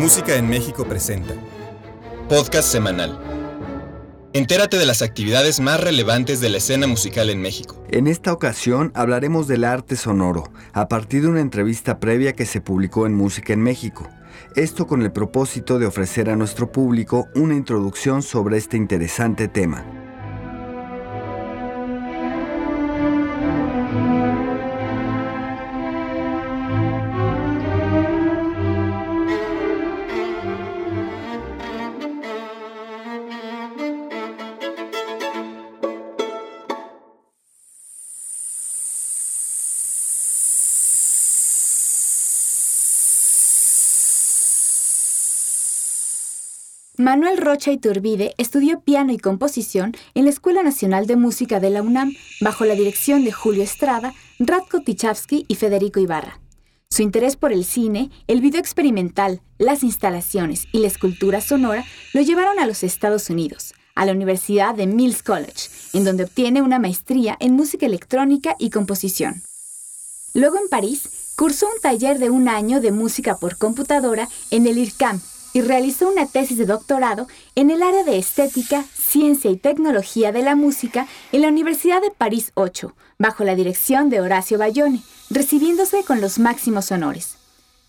Música en México presenta. Podcast semanal. Entérate de las actividades más relevantes de la escena musical en México. En esta ocasión hablaremos del arte sonoro, a partir de una entrevista previa que se publicó en Música en México. Esto con el propósito de ofrecer a nuestro público una introducción sobre este interesante tema. Manuel Rocha Iturbide estudió piano y composición en la Escuela Nacional de Música de la UNAM bajo la dirección de Julio Estrada, Radko Tichavsky y Federico Ibarra. Su interés por el cine, el video experimental, las instalaciones y la escultura sonora lo llevaron a los Estados Unidos, a la Universidad de Mills College, en donde obtiene una maestría en música electrónica y composición. Luego en París, cursó un taller de un año de música por computadora en el IRCAM, y realizó una tesis de doctorado en el área de estética, ciencia y tecnología de la música en la Universidad de París 8, bajo la dirección de Horacio Bayone, recibiéndose con los máximos honores.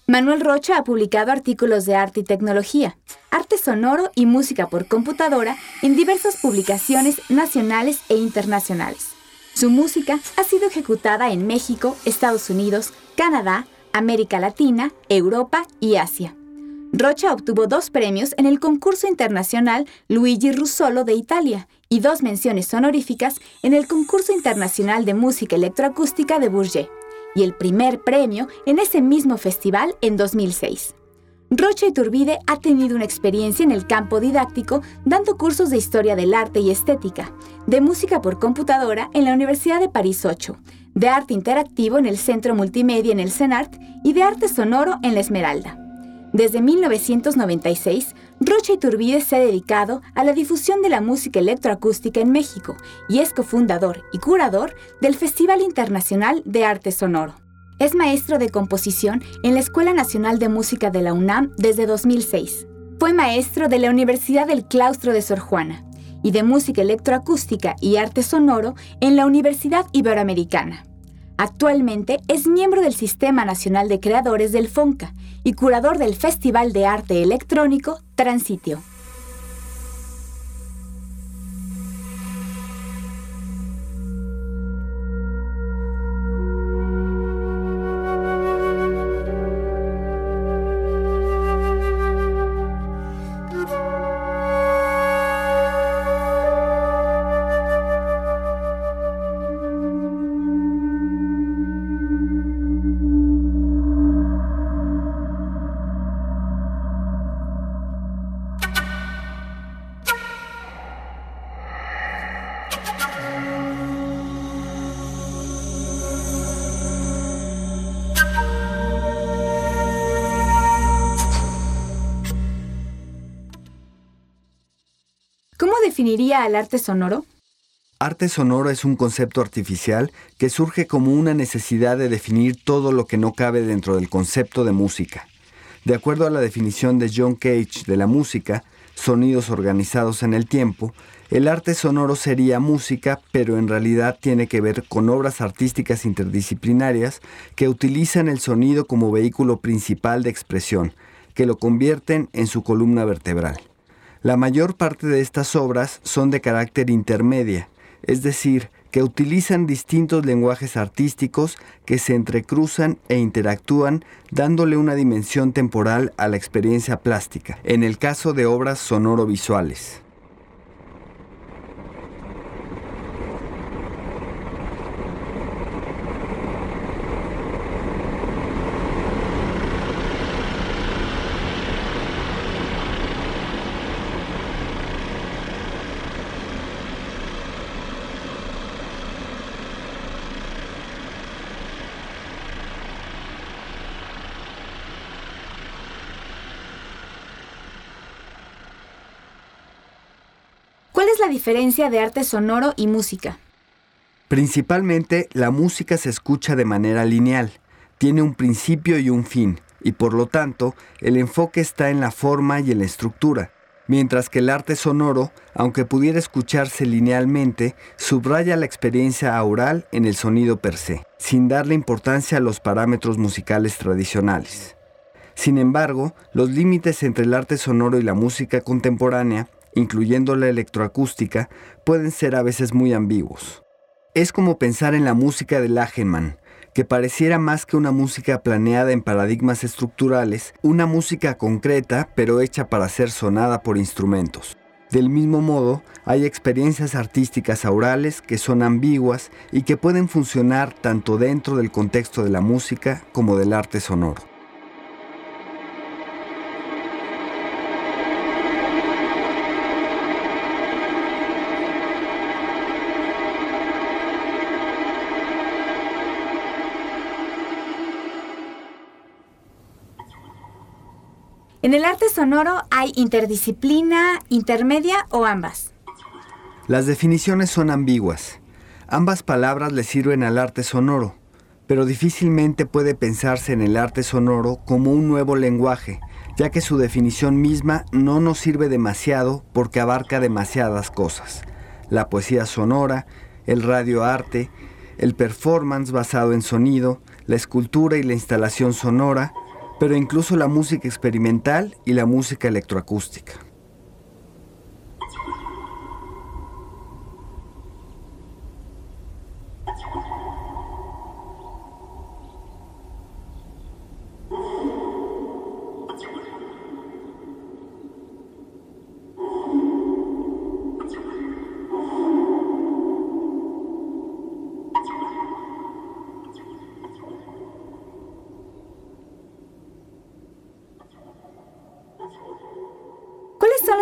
Manuel Rocha ha publicado artículos de arte y tecnología, arte sonoro y música por computadora en diversas publicaciones nacionales e internacionales. Su música ha sido ejecutada en México, Estados Unidos, Canadá, América Latina, Europa y Asia. Rocha obtuvo dos premios en el concurso internacional Luigi Russolo de Italia y dos menciones honoríficas en el concurso internacional de música electroacústica de Bourget, y el primer premio en ese mismo festival en 2006. Rocha Iturbide ha tenido una experiencia en el campo didáctico dando cursos de historia del arte y estética, de música por computadora en la Universidad de París 8, de arte interactivo en el Centro Multimedia en el CENART y de arte sonoro en la Esmeralda. Desde 1996, Rocha Iturbide se ha dedicado a la difusión de la música electroacústica en México y es cofundador y curador del Festival Internacional de Arte Sonoro. Es maestro de composición en la Escuela Nacional de Música de la UNAM desde 2006. Fue maestro de la Universidad del Claustro de Sor Juana y de música electroacústica y arte sonoro en la Universidad Iberoamericana. Actualmente es miembro del Sistema Nacional de Creadores del FONCA y curador del Festival de Arte Electrónico Transitio. Definiría al arte sonoro? Arte sonoro es un concepto artificial que surge como una necesidad de definir todo lo que no cabe dentro del concepto de música. De acuerdo a la definición de John Cage de la música, sonidos organizados en el tiempo, el arte sonoro sería música, pero en realidad tiene que ver con obras artísticas interdisciplinarias que utilizan el sonido como vehículo principal de expresión, que lo convierten en su columna vertebral. La mayor parte de estas obras son de carácter intermedia, es decir, que utilizan distintos lenguajes artísticos que se entrecruzan e interactúan dándole una dimensión temporal a la experiencia plástica, en el caso de obras sonoro-visuales. La diferencia de arte sonoro y música? Principalmente, la música se escucha de manera lineal. Tiene un principio y un fin, y por lo tanto el enfoque está en la forma y en la estructura, mientras que el arte sonoro, aunque pudiera escucharse linealmente, subraya la experiencia aural en el sonido per se, sin darle importancia a los parámetros musicales tradicionales. Sin embargo, los límites entre el arte sonoro y la música contemporánea, incluyendo la electroacústica, pueden ser a veces muy ambiguos. Es como pensar en la música de Lachenmann, que pareciera más que una música planeada en paradigmas estructurales, una música concreta pero hecha para ser sonada por instrumentos. Del mismo modo, hay experiencias artísticas aurales que son ambiguas y que pueden funcionar tanto dentro del contexto de la música como del arte sonoro. En el arte sonoro hay interdisciplina, intermedia o ambas. Las definiciones son ambiguas. Ambas palabras le sirven al arte sonoro, pero difícilmente puede pensarse en el arte sonoro como un nuevo lenguaje, ya que su definición misma no nos sirve demasiado porque abarca demasiadas cosas. La poesía sonora, el radioarte, el performance basado en sonido, la escultura y la instalación sonora, pero incluso la música experimental y la música electroacústica.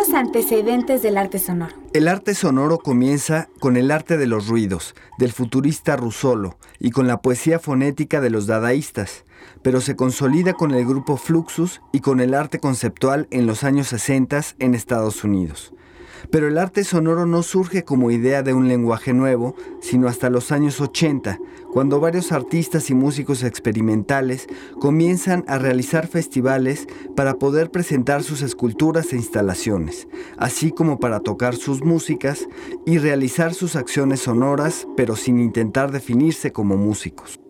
los antecedentes del arte sonoro? El arte sonoro comienza con el arte de los ruidos, del futurista Russolo, y con la poesía fonética de los dadaístas, pero se consolida con el grupo Fluxus y con el arte conceptual en los años 60 en Estados Unidos. Pero el arte sonoro no surge como idea de un lenguaje nuevo, sino hasta los años 80, cuando varios artistas y músicos experimentales comienzan a realizar festivales para poder presentar sus esculturas e instalaciones, así como para tocar sus músicas y realizar sus acciones sonoras, pero sin intentar definirse como músicos.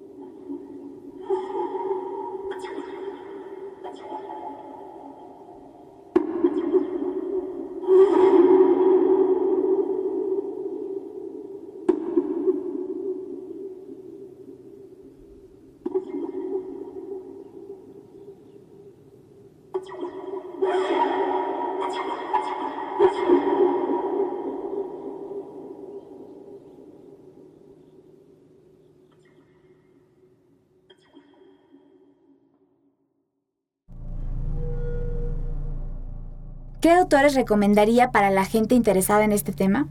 ¿Qué autores recomendaría para la gente interesada en este tema?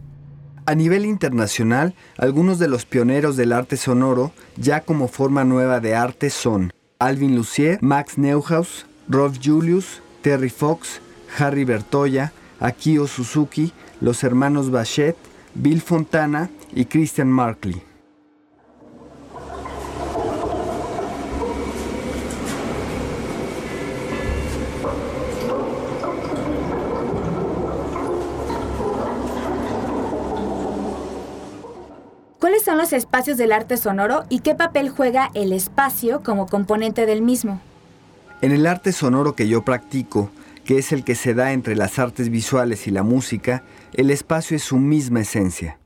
A nivel internacional, algunos de los pioneros del arte sonoro, ya como forma nueva de arte, son Alvin Lucier, Max Neuhaus, Rolf Julius, Terry Fox, Harry Bertoya, Akio Suzuki, los hermanos Bachet, Bill Fontana y Christian Markley. ¿Cuáles son espacios del arte sonoro y qué papel juega el espacio como componente del mismo? En el arte sonoro que yo practico, que es el que se da entre las artes visuales y la música, el espacio es su misma esencia.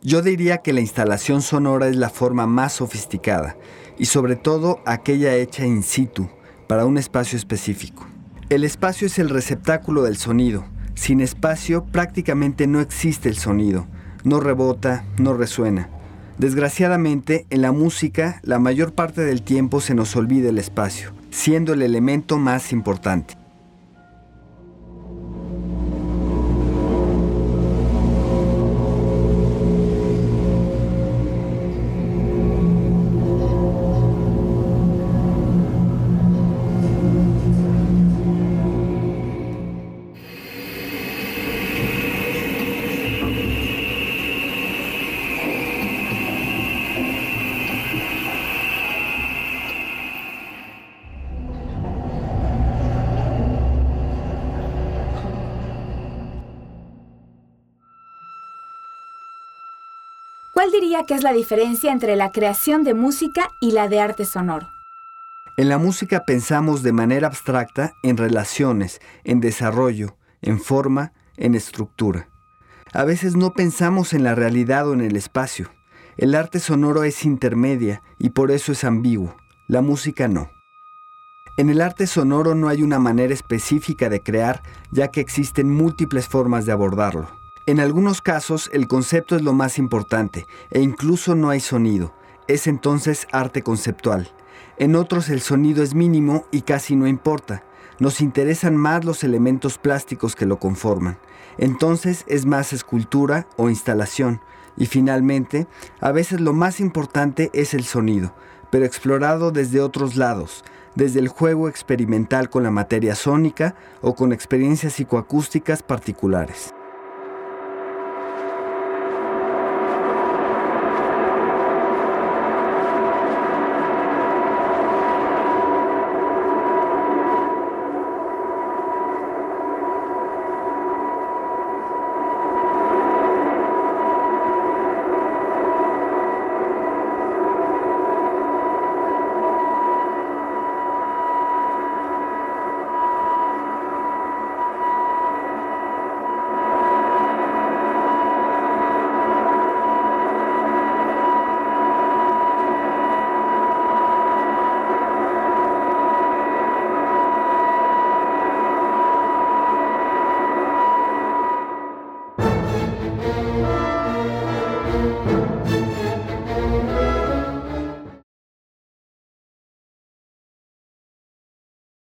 Yo diría que la instalación sonora es la forma más sofisticada y sobre todo aquella hecha in situ, para un espacio específico. El espacio es el receptáculo del sonido. Sin espacio prácticamente no existe el sonido. No rebota, no resuena. Desgraciadamente, en la música, la mayor parte del tiempo se nos olvida el espacio, siendo el elemento más importante. ¿Cuál diría que es la diferencia entre la creación de música y la de arte sonoro? En la música pensamos de manera abstracta en relaciones, en desarrollo, en forma, en estructura. A veces no pensamos en la realidad o en el espacio. El arte sonoro es intermedia y por eso es ambiguo. La música no. En el arte sonoro no hay una manera específica de crear, ya que existen múltiples formas de abordarlo. En algunos casos el concepto es lo más importante e incluso no hay sonido. Es entonces arte conceptual. En otros el sonido es mínimo y casi no importa. Nos interesan más los elementos plásticos que lo conforman. Entonces es más escultura o instalación. Y finalmente, a veces lo más importante es el sonido, pero explorado desde otros lados, desde el juego experimental con la materia sónica o con experiencias psicoacústicas particulares.